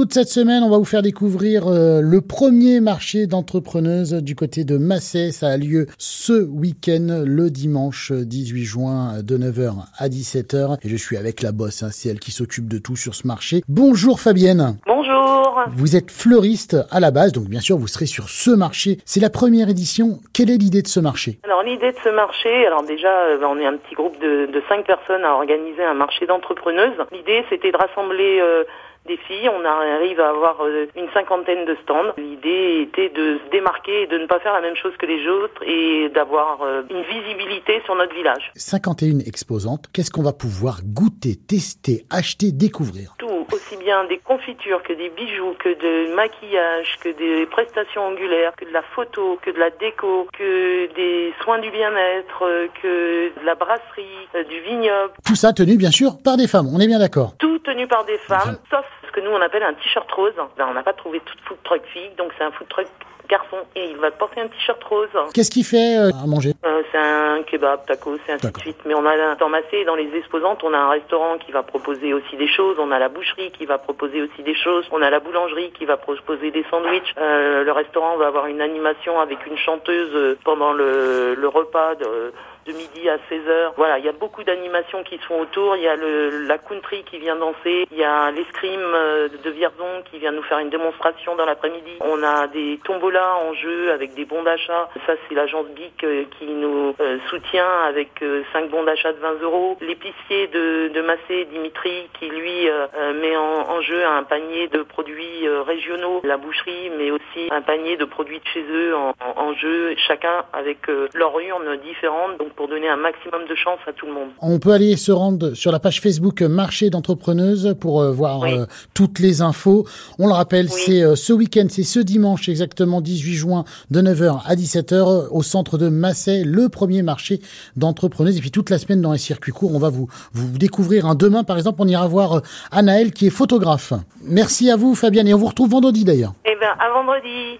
Toute cette semaine, on va vous faire découvrir euh, le premier marché d'entrepreneuses du côté de Massé. Ça a lieu ce week-end, le dimanche 18 juin, de 9h à 17h. Et je suis avec la bosse, hein, c'est elle qui s'occupe de tout sur ce marché. Bonjour Fabienne. Vous êtes fleuriste à la base, donc bien sûr vous serez sur ce marché. C'est la première édition. Quelle est l'idée de ce marché? Alors l'idée de ce marché, alors déjà euh, on est un petit groupe de, de cinq personnes à organiser un marché d'entrepreneuses. L'idée c'était de rassembler euh, des filles. On arrive à avoir euh, une cinquantaine de stands. L'idée était de se démarquer et de ne pas faire la même chose que les autres et d'avoir une visibilité sur notre village. 51 exposantes. Qu'est-ce qu'on va pouvoir goûter, tester, acheter, découvrir? Tout, aussi bien des confitures que des bijoux, que de maquillage, que des prestations angulaires, que de la photo, que de la déco, que des soins du bien-être, euh, que de la brasserie, du vignoble. Tout ça tenu bien sûr par des femmes, on est bien d'accord. Tout tenu par des femmes, sauf ce que nous on appelle un t-shirt rose. Ben, on n'a pas trouvé tout food truck fille, donc c'est un food truck garçon et il va porter un t-shirt rose. Qu'est-ce qu'il fait euh, à manger? Euh, C'est un kebab, tacos, c'est ainsi de suite. Mais on a dans Massé, dans les exposantes, on a un restaurant qui va proposer aussi des choses, on a la boucherie qui va proposer aussi des choses, on a la boulangerie qui va proposer des sandwichs. Euh, le restaurant va avoir une animation avec une chanteuse pendant le, le repas de de midi à 16h. Voilà, il y a beaucoup d'animations qui se font autour. Il y a le, la country qui vient danser. Il y a l'escrime de Vierzon qui vient nous faire une démonstration dans l'après-midi. On a des tombolas en jeu avec des bons d'achat. Ça, c'est l'agence BIC euh, qui nous euh, soutient avec 5 bons d'achat de 20 euros. L'épicier de, de Massé, Dimitri, qui lui met en, en, jeu un panier de produits régionaux. La boucherie, mais aussi un panier de produits de chez eux en, en jeu, chacun avec leur urne différente. Donc pour donner un maximum de chance à tout le monde. On peut aller se rendre sur la page Facebook Marché d'entrepreneuses pour euh, voir euh, toutes les infos. On le rappelle, c'est euh, ce week-end, c'est ce dimanche exactement 18 juin de 9h à 17h au centre de Massay, le premier marché d'entrepreneuses. Et puis toute la semaine dans les circuits courts, on va vous, vous découvrir. Un demain, par exemple, on ira voir Anaël qui est photographe. Merci à vous, Fabienne, et on vous retrouve vendredi d'ailleurs. Eh bien, à vendredi.